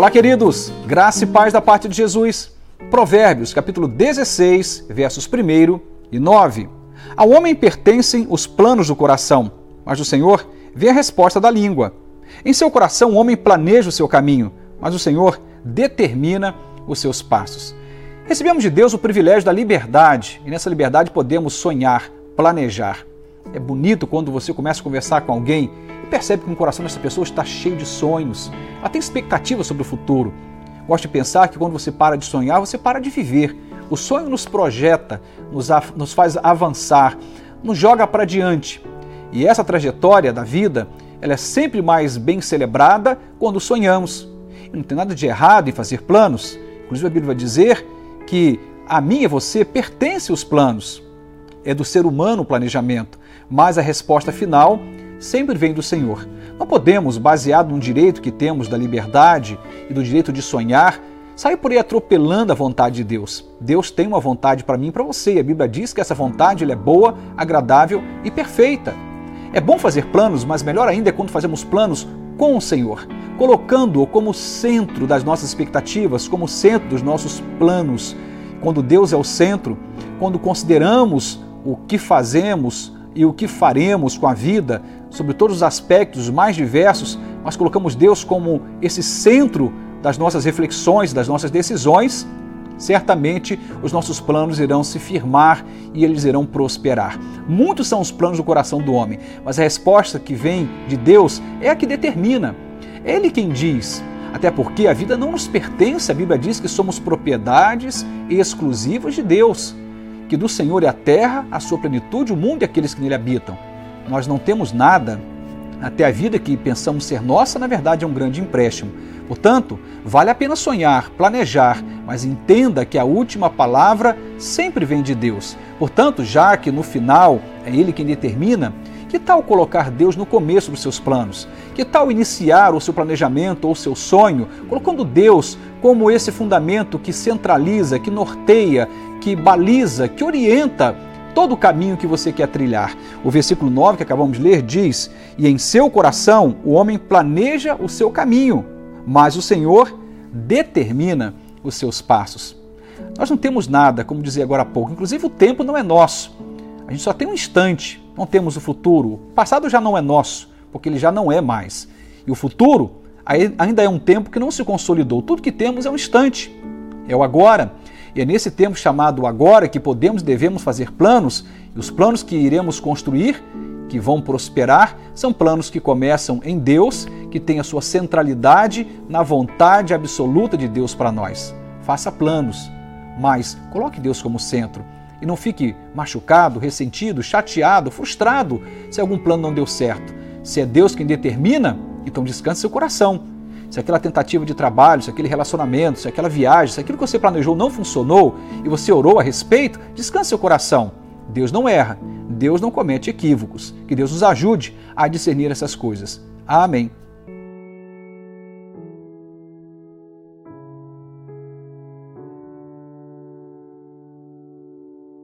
Olá, queridos. Graça e paz da parte de Jesus. Provérbios, capítulo 16, versos 1 e 9. Ao homem pertencem os planos do coração, mas do Senhor vem a resposta da língua. Em seu coração o homem planeja o seu caminho, mas o Senhor determina os seus passos. Recebemos de Deus o privilégio da liberdade, e nessa liberdade podemos sonhar, planejar. É bonito quando você começa a conversar com alguém e percebe que o coração dessa pessoa está cheio de sonhos. Ela tem expectativas sobre o futuro. Gosto de pensar que quando você para de sonhar, você para de viver. O sonho nos projeta, nos, nos faz avançar, nos joga para diante. E essa trajetória da vida, ela é sempre mais bem celebrada quando sonhamos. E não tem nada de errado em fazer planos. Inclusive a Bíblia vai dizer que a mim e você pertencem os planos. É do ser humano o planejamento, mas a resposta final sempre vem do Senhor. Não podemos, baseado no direito que temos da liberdade e do direito de sonhar, sair por aí atropelando a vontade de Deus. Deus tem uma vontade para mim e para você, a Bíblia diz que essa vontade é boa, agradável e perfeita. É bom fazer planos, mas melhor ainda é quando fazemos planos com o Senhor, colocando-o como centro das nossas expectativas, como centro dos nossos planos. Quando Deus é o centro, quando consideramos o que fazemos e o que faremos com a vida, sobre todos os aspectos mais diversos, nós colocamos Deus como esse centro das nossas reflexões, das nossas decisões, certamente os nossos planos irão se firmar e eles irão prosperar. Muitos são os planos do coração do homem, mas a resposta que vem de Deus é a que determina. É Ele quem diz. Até porque a vida não nos pertence, a Bíblia diz que somos propriedades exclusivas de Deus, que do Senhor é a terra, a sua plenitude, o mundo e aqueles que nele habitam. Nós não temos nada até a vida que pensamos ser nossa, na verdade, é um grande empréstimo. Portanto, vale a pena sonhar, planejar, mas entenda que a última palavra sempre vem de Deus. Portanto, já que no final é Ele quem determina, que tal colocar Deus no começo dos seus planos? Que tal iniciar o seu planejamento ou o seu sonho colocando Deus como esse fundamento que centraliza, que norteia, que baliza, que orienta todo o caminho que você quer trilhar. O versículo 9 que acabamos de ler diz: E em seu coração o homem planeja o seu caminho, mas o Senhor determina os seus passos. Nós não temos nada, como dizia agora há pouco, inclusive o tempo não é nosso. A gente só tem um instante, não temos o futuro. O passado já não é nosso, porque ele já não é mais. E o futuro ainda é um tempo que não se consolidou. Tudo que temos é um instante, é o agora. E é nesse tempo chamado agora que podemos e devemos fazer planos, e os planos que iremos construir, que vão prosperar, são planos que começam em Deus, que tem a sua centralidade na vontade absoluta de Deus para nós. Faça planos, mas coloque Deus como centro. E não fique machucado, ressentido, chateado, frustrado se algum plano não deu certo. Se é Deus quem determina, então descanse seu coração se aquela tentativa de trabalho, se aquele relacionamento, se aquela viagem, se aquilo que você planejou não funcionou e você orou a respeito, descanse seu coração. Deus não erra, Deus não comete equívocos. Que Deus nos ajude a discernir essas coisas. Amém.